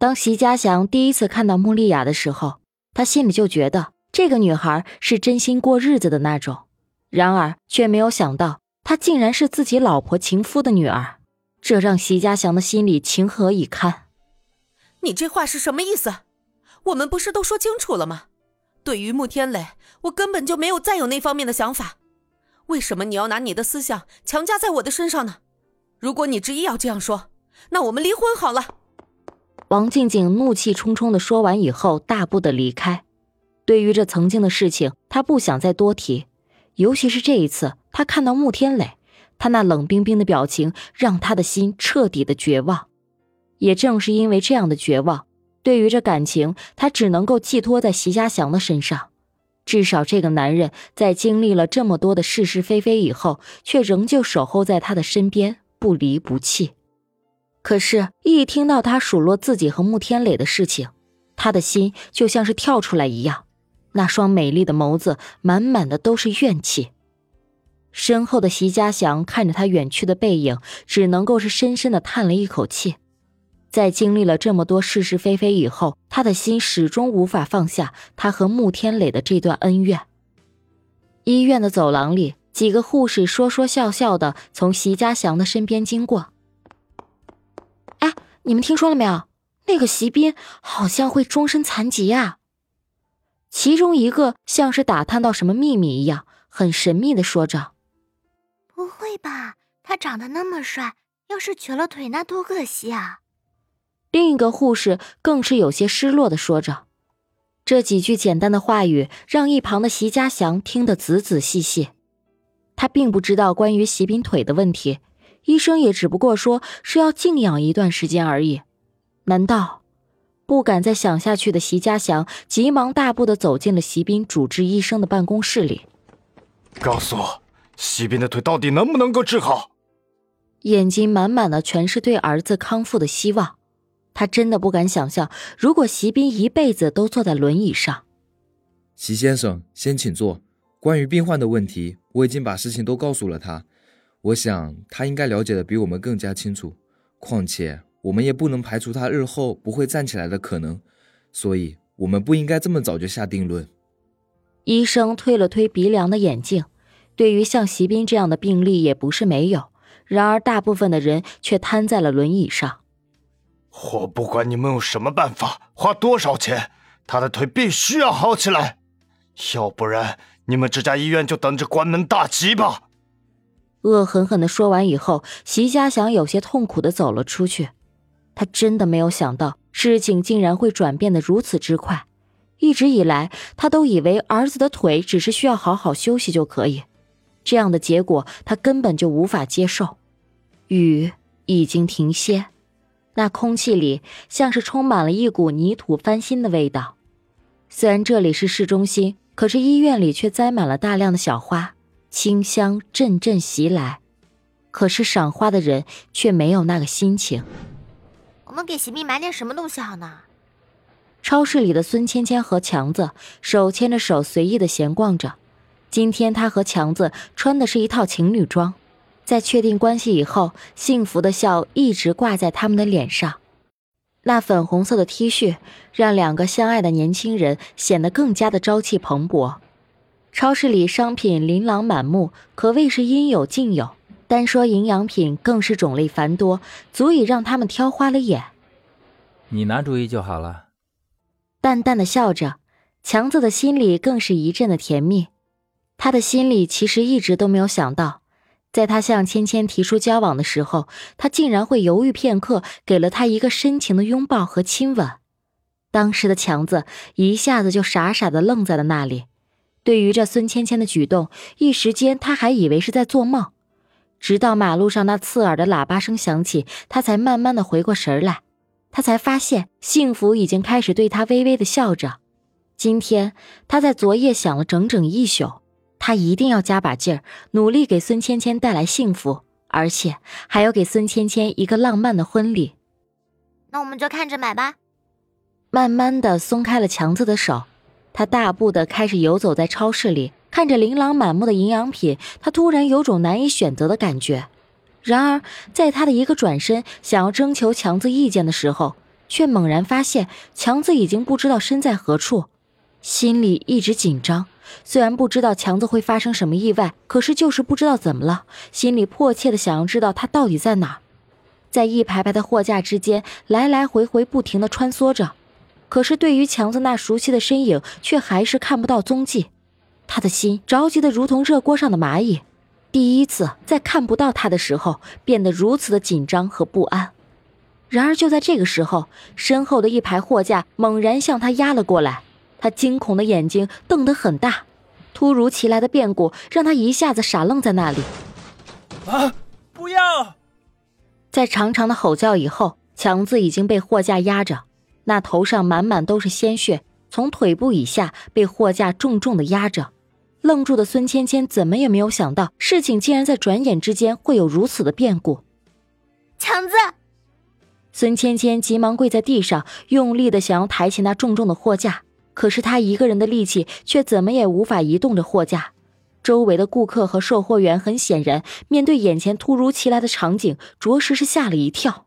当席家祥第一次看到穆丽雅的时候，他心里就觉得这个女孩是真心过日子的那种，然而却没有想到她竟然是自己老婆情夫的女儿，这让席家祥的心里情何以堪？你这话是什么意思？我们不是都说清楚了吗？对于穆天磊，我根本就没有再有那方面的想法，为什么你要拿你的思想强加在我的身上呢？如果你执意要这样说，那我们离婚好了。王静静怒气冲冲的说完以后，大步的离开。对于这曾经的事情，她不想再多提。尤其是这一次，她看到穆天磊，他那冷冰冰的表情，让她的心彻底的绝望。也正是因为这样的绝望，对于这感情，她只能够寄托在席家祥的身上。至少这个男人在经历了这么多的是是非非以后，却仍旧守候在她的身边，不离不弃。可是，一听到他数落自己和穆天磊的事情，他的心就像是跳出来一样，那双美丽的眸子满满的都是怨气。身后的席家祥看着他远去的背影，只能够是深深的叹了一口气。在经历了这么多是是非非以后，他的心始终无法放下他和穆天磊的这段恩怨。医院的走廊里，几个护士说说笑笑的从席家祥的身边经过。你们听说了没有？那个席斌好像会终身残疾啊！其中一个像是打探到什么秘密一样，很神秘的说着：“不会吧？他长得那么帅，要是瘸了腿，那多可惜啊！”另一个护士更是有些失落的说着。这几句简单的话语，让一旁的席家祥听得仔仔细细。他并不知道关于席斌腿的问题。医生也只不过说是要静养一段时间而已，难道不敢再想下去的席家祥急忙大步的走进了席斌主治医生的办公室里，告诉我，席斌的腿到底能不能够治好？眼睛满满的全是对儿子康复的希望，他真的不敢想象，如果席斌一辈子都坐在轮椅上。席先生，先请坐。关于病患的问题，我已经把事情都告诉了他。我想他应该了解的比我们更加清楚，况且我们也不能排除他日后不会站起来的可能，所以我们不应该这么早就下定论。医生推了推鼻梁的眼镜，对于像席斌这样的病例也不是没有，然而大部分的人却瘫在了轮椅上。我不管你们用什么办法，花多少钱，他的腿必须要好起来，要不然你们这家医院就等着关门大吉吧。恶狠狠的说完以后，席家祥有些痛苦的走了出去。他真的没有想到事情竟然会转变的如此之快。一直以来，他都以为儿子的腿只是需要好好休息就可以，这样的结果他根本就无法接受。雨已经停歇，那空气里像是充满了一股泥土翻新的味道。虽然这里是市中心，可是医院里却栽满了大量的小花。清香阵阵袭来，可是赏花的人却没有那个心情。我们给席蜜买点什么东西好呢？超市里的孙芊芊和强子手牵着手，随意的闲逛着。今天他和强子穿的是一套情侣装，在确定关系以后，幸福的笑一直挂在他们的脸上。那粉红色的 T 恤让两个相爱的年轻人显得更加的朝气蓬勃。超市里商品琳琅满目，可谓是应有尽有。单说营养品，更是种类繁多，足以让他们挑花了眼。你拿主意就好了。淡淡的笑着，强子的心里更是一阵的甜蜜。他的心里其实一直都没有想到，在他向芊芊提出交往的时候，他竟然会犹豫片刻，给了他一个深情的拥抱和亲吻。当时的强子一下子就傻傻的愣在了那里。对于这孙芊芊的举动，一时间他还以为是在做梦，直到马路上那刺耳的喇叭声响起，他才慢慢的回过神来，他才发现幸福已经开始对他微微的笑着，今天他在昨夜想了整整一宿，他一定要加把劲儿，努力给孙芊芊带来幸福，而且还要给孙芊芊一个浪漫的婚礼。那我们就看着买吧。慢慢的松开了强子的手，他大步的开始游走在超市里，看着琳琅满目的营养品，他突然有种难以选择的感觉。然而，在他的一个转身想要征求强子意见的时候，却猛然发现强子已经不知道身在何处，心里一直紧张。虽然不知道强子会发生什么意外，可是就是不知道怎么了，心里迫切的想要知道他到底在哪儿。在一排排的货架之间来来回回不停的穿梭着。可是，对于强子那熟悉的身影，却还是看不到踪迹。他的心着急的如同热锅上的蚂蚁，第一次在看不到他的时候，变得如此的紧张和不安。然而，就在这个时候，身后的一排货架猛然向他压了过来，他惊恐的眼睛瞪得很大。突如其来的变故让他一下子傻愣在那里。啊！不要！在长长的吼叫以后，强子已经被货架压着。那头上满满都是鲜血，从腿部以下被货架重重的压着。愣住的孙芊芊怎么也没有想到，事情竟然在转眼之间会有如此的变故。强子，孙芊芊急忙跪在地上，用力的想要抬起那重重的货架，可是她一个人的力气却怎么也无法移动着货架。周围的顾客和售货员很显然面对眼前突如其来的场景，着实是吓了一跳。